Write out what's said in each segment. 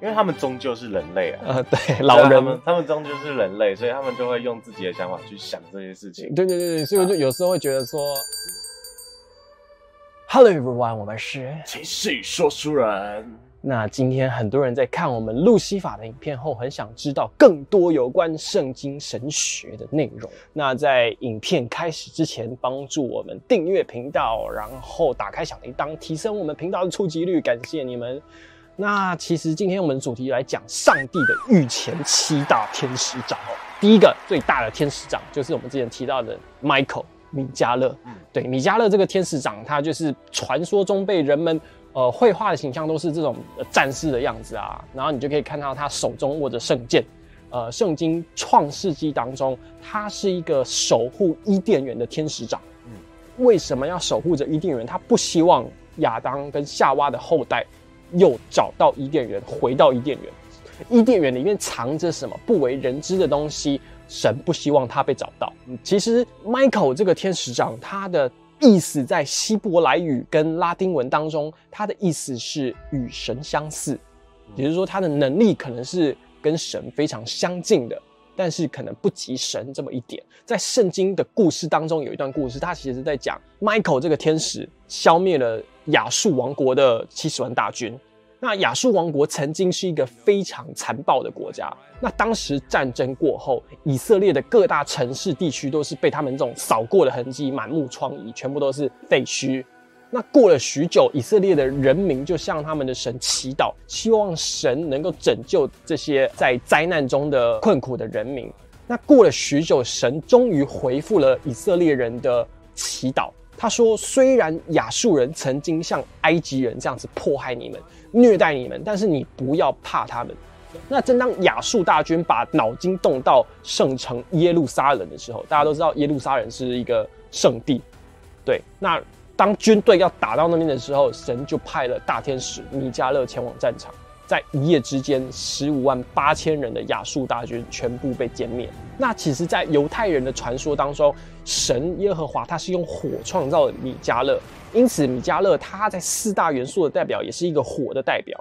因为他们终究是人类啊，呃，对，老人他们他们终究是人类，所以他们就会用自己的想法去想这些事情。对对对对，所以我就有时候会觉得说，Hello everyone，我们是。情绪说书人，那今天很多人在看我们路西法的影片后，很想知道更多有关圣经神学的内容。那在影片开始之前，帮助我们订阅频道，然后打开小铃铛，提升我们频道的触及率，感谢你们。那其实今天我们主题来讲上帝的御前七大天使长哦。第一个最大的天使长就是我们之前提到的 Michael 米迦勒。嗯，对，米迦勒这个天使长，他就是传说中被人们呃绘画的形象都是这种战士的样子啊。然后你就可以看到他手中握着圣剑。呃，圣经创世纪当中，他是一个守护伊甸园的天使长。嗯，为什么要守护着伊甸园？他不希望亚当跟夏娃的后代。又找到伊甸园，回到伊甸园。伊甸园里面藏着什么不为人知的东西？神不希望他被找到。其实，Michael 这个天使长，他的意思在希伯来语跟拉丁文当中，他的意思是与神相似，也就是说，他的能力可能是跟神非常相近的，但是可能不及神这么一点。在圣经的故事当中，有一段故事，他其实在讲 Michael 这个天使消灭了。亚述王国的七十万大军，那亚述王国曾经是一个非常残暴的国家。那当时战争过后，以色列的各大城市地区都是被他们这种扫过的痕迹满目疮痍，全部都是废墟。那过了许久，以色列的人民就向他们的神祈祷，希望神能够拯救这些在灾难中的困苦的人民。那过了许久，神终于回复了以色列人的祈祷。他说：“虽然亚述人曾经像埃及人这样子迫害你们、虐待你们，但是你不要怕他们。那正当亚述大军把脑筋动到圣城耶路撒冷的时候，大家都知道耶路撒冷是一个圣地。对，那当军队要打到那边的时候，神就派了大天使米迦勒前往战场。”在一夜之间，十五万八千人的亚述大军全部被歼灭。那其实，在犹太人的传说当中，神耶和华他是用火创造米迦勒，因此米迦勒他在四大元素的代表也是一个火的代表。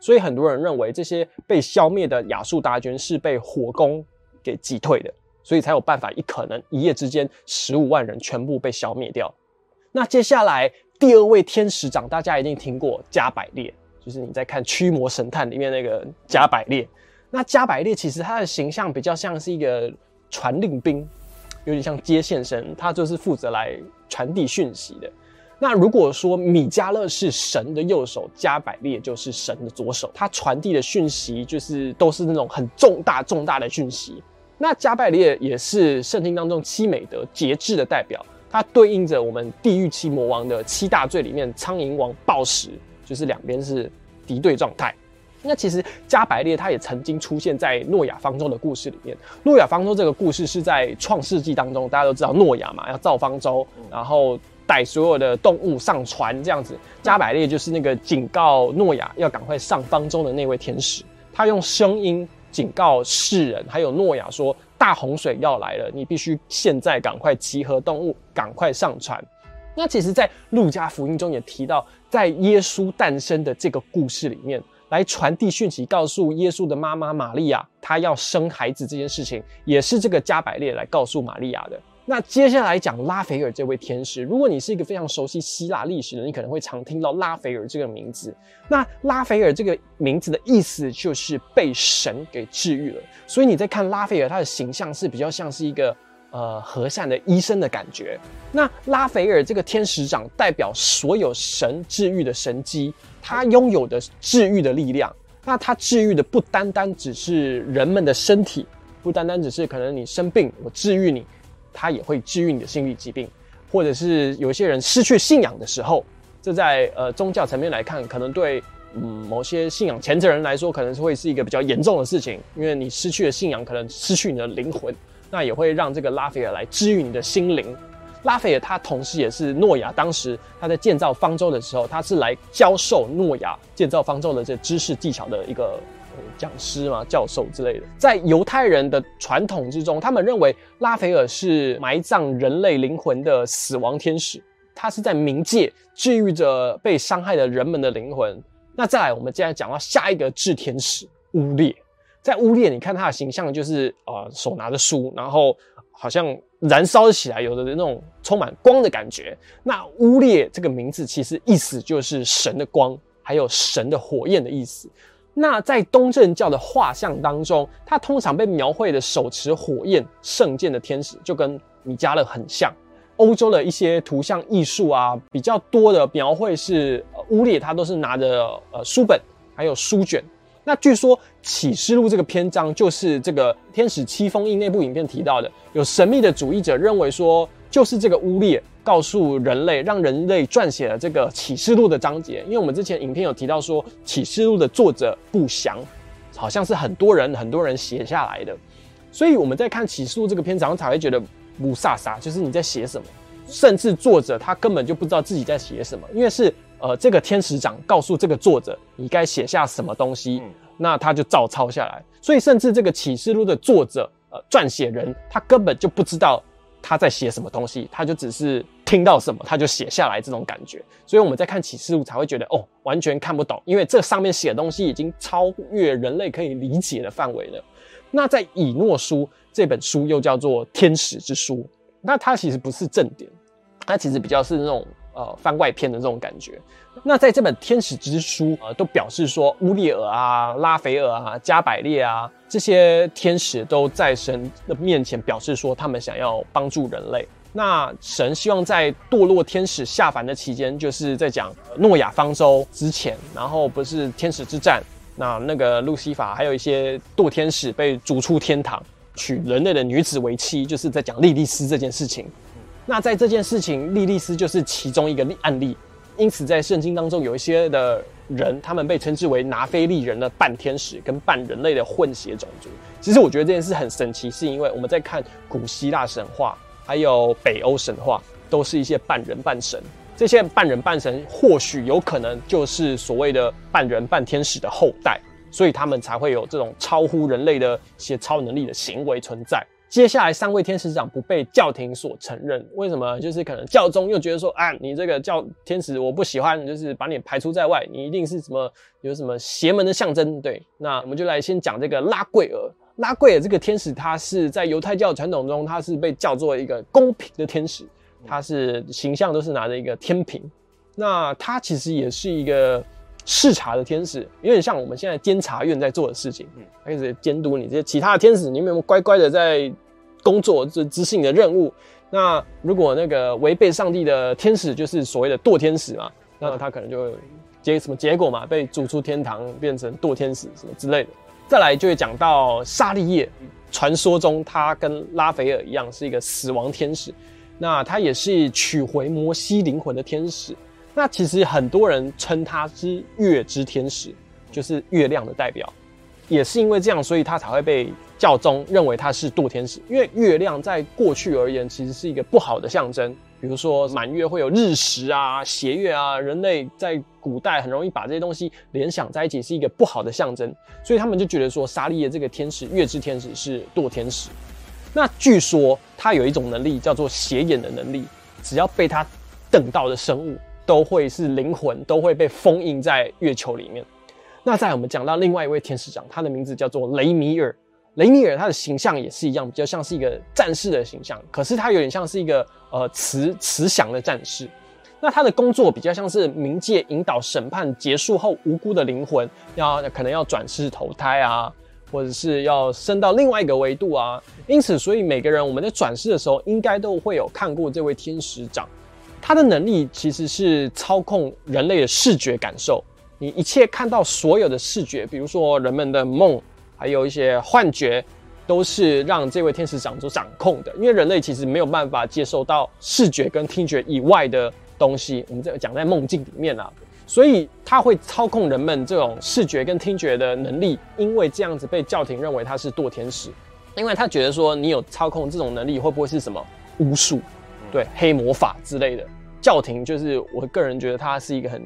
所以很多人认为这些被消灭的亚述大军是被火攻给击退的，所以才有办法一可能一夜之间十五万人全部被消灭掉。那接下来第二位天使长，大家一定听过加百列。就是你在看《驱魔神探》里面那个加百列，那加百列其实他的形象比较像是一个传令兵，有点像接线生，他就是负责来传递讯息的。那如果说米迦勒是神的右手，加百列就是神的左手，他传递的讯息就是都是那种很重大重大的讯息。那加百列也是圣经当中七美德节制的代表，它对应着我们地狱七魔王的七大罪里面苍蝇王暴食。就是两边是敌对状态。那其实加百列他也曾经出现在诺亚方舟的故事里面。诺亚方舟这个故事是在创世纪当中，大家都知道诺亚嘛，要造方舟，然后带所有的动物上船这样子。加百列就是那个警告诺亚要赶快上方舟的那位天使，他用声音警告世人，还有诺亚说大洪水要来了，你必须现在赶快集合动物，赶快上船。那其实，在路加福音中也提到，在耶稣诞生的这个故事里面，来传递讯息，告诉耶稣的妈妈玛利亚，她要生孩子这件事情，也是这个加百列来告诉玛利亚的。那接下来讲拉斐尔这位天使，如果你是一个非常熟悉希腊历史的，你可能会常听到拉斐尔这个名字。那拉斐尔这个名字的意思就是被神给治愈了，所以你在看拉斐尔，他的形象是比较像是一个。呃，和善的医生的感觉。那拉斐尔这个天使长代表所有神治愈的神机，他拥有的治愈的力量。那他治愈的不单单只是人们的身体，不单单只是可能你生病我治愈你，他也会治愈你的心理疾病，或者是有些人失去信仰的时候，这在呃宗教层面来看，可能对嗯某些信仰虔诚人来说，可能是会是一个比较严重的事情，因为你失去了信仰，可能失去你的灵魂。那也会让这个拉斐尔来治愈你的心灵。拉斐尔他同时也是诺亚当时他在建造方舟的时候，他是来教授诺亚建造方舟的这知识技巧的一个讲师嘛，教授之类的。在犹太人的传统之中，他们认为拉斐尔是埋葬人类灵魂的死亡天使，他是在冥界治愈着被伤害的人们的灵魂。那再来，我们接下来讲到下一个炽天使乌列，在乌列，你看他的形象就是呃手拿着书，然后好像燃烧起来，有的那种充满光的感觉。那乌列这个名字其实意思就是神的光，还有神的火焰的意思。那在东正教的画像当中，他通常被描绘的手持火焰圣剑的天使，就跟米迦勒很像。欧洲的一些图像艺术啊，比较多的描绘是乌列，他都是拿着呃书本还有书卷。那据说启示录这个篇章就是这个天使七封印那部影片提到的，有神秘的主义者认为说，就是这个乌列告诉人类，让人类撰写了这个启示录的章节。因为我们之前影片有提到说，启示录的作者不详，好像是很多人很多人写下来的，所以我们在看启示录这个篇章才会觉得。不飒飒，就是你在写什么，甚至作者他根本就不知道自己在写什么，因为是呃这个天使长告诉这个作者你该写下什么东西，那他就照抄下来。所以甚至这个启示录的作者呃撰写人他根本就不知道他在写什么东西，他就只是听到什么他就写下来这种感觉。所以我们在看启示录才会觉得哦完全看不懂，因为这上面写的东西已经超越人类可以理解的范围了。那在以诺书。这本书又叫做《天使之书》，那它其实不是正典，它其实比较是那种呃番外篇的这种感觉。那在这本《天使之书》呃，都表示说乌列尔啊、拉斐尔啊、加百列啊这些天使都在神的面前表示说，他们想要帮助人类。那神希望在堕落天使下凡的期间，就是在讲诺亚方舟之前，然后不是天使之战，那那个路西法还有一些堕天使被逐出天堂。娶人类的女子为妻，就是在讲莉莉丝这件事情。那在这件事情，莉莉丝就是其中一个例案例。因此，在圣经当中，有一些的人，他们被称之为拿非利人的半天使跟半人类的混血种族。其实，我觉得这件事很神奇，是因为我们在看古希腊神话，还有北欧神话，都是一些半人半神。这些半人半神，或许有可能就是所谓的半人半天使的后代。所以他们才会有这种超乎人类的一些超能力的行为存在。接下来三位天使长不被教廷所承认，为什么？就是可能教宗又觉得说，啊，你这个教天使我不喜欢，就是把你排除在外，你一定是什么有什么邪门的象征。对，那我们就来先讲这个拉贵尔。拉贵尔这个天使，他是在犹太教传统中，他是被叫做一个公平的天使，他是形象都是拿着一个天平。那他其实也是一个。视察的天使有点像我们现在监察院在做的事情，嗯，开始监督你这些其他的天使，你有没有乖乖的在工作，这执行你的任务？那如果那个违背上帝的天使，就是所谓的堕天使嘛，那他可能就结什么结果嘛，被逐出天堂，变成堕天使什么之类的。再来就会讲到沙利叶，传说中他跟拉斐尔一样是一个死亡天使，那他也是取回摩西灵魂的天使。那其实很多人称他是月之天使，就是月亮的代表，也是因为这样，所以他才会被教宗认为他是堕天使。因为月亮在过去而言，其实是一个不好的象征，比如说满月会有日食啊、斜月啊，人类在古代很容易把这些东西联想在一起，是一个不好的象征，所以他们就觉得说沙利叶这个天使，月之天使是堕天使。那据说他有一种能力叫做斜眼的能力，只要被他瞪到的生物。都会是灵魂，都会被封印在月球里面。那在我们讲到另外一位天使长，他的名字叫做雷米尔。雷米尔他的形象也是一样，比较像是一个战士的形象，可是他有点像是一个呃慈慈祥的战士。那他的工作比较像是冥界引导审判结束后无辜的灵魂，要可能要转世投胎啊，或者是要升到另外一个维度啊。因此，所以每个人我们在转世的时候，应该都会有看过这位天使长。他的能力其实是操控人类的视觉感受，你一切看到所有的视觉，比如说人们的梦，还有一些幻觉，都是让这位天使长所掌控的。因为人类其实没有办法接受到视觉跟听觉以外的东西，我们这讲在梦境里面啊，所以他会操控人们这种视觉跟听觉的能力。因为这样子被教廷认为他是堕天使，因为他觉得说你有操控这种能力，会不会是什么巫术？对黑魔法之类的，教廷就是我个人觉得它是一个很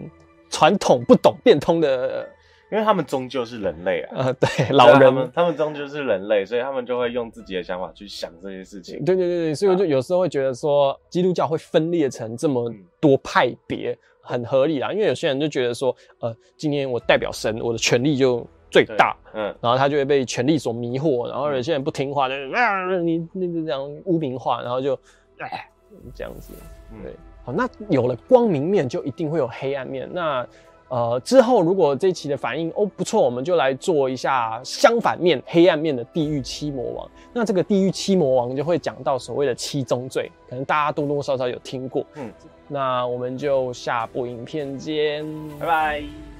传统、不懂变通的因为他们终究是人类啊，呃，对，老人他们他们终究是人类，所以他们就会用自己的想法去想这些事情。对对对对，所以我就有时候会觉得说，基督教会分裂成这么多派别，很合理啦。因为有些人就觉得说，呃，今天我代表神，我的权力就最大，嗯，然后他就会被权力所迷惑，然后有些人不听话，就啊，你那个这样污名化，然后就哎这样子，对，好，那有了光明面，就一定会有黑暗面，那。呃，之后如果这一期的反应哦不错，我们就来做一下相反面、黑暗面的地狱七魔王。那这个地狱七魔王就会讲到所谓的七宗罪，可能大家多多少少有听过。嗯，那我们就下部影片见，拜拜。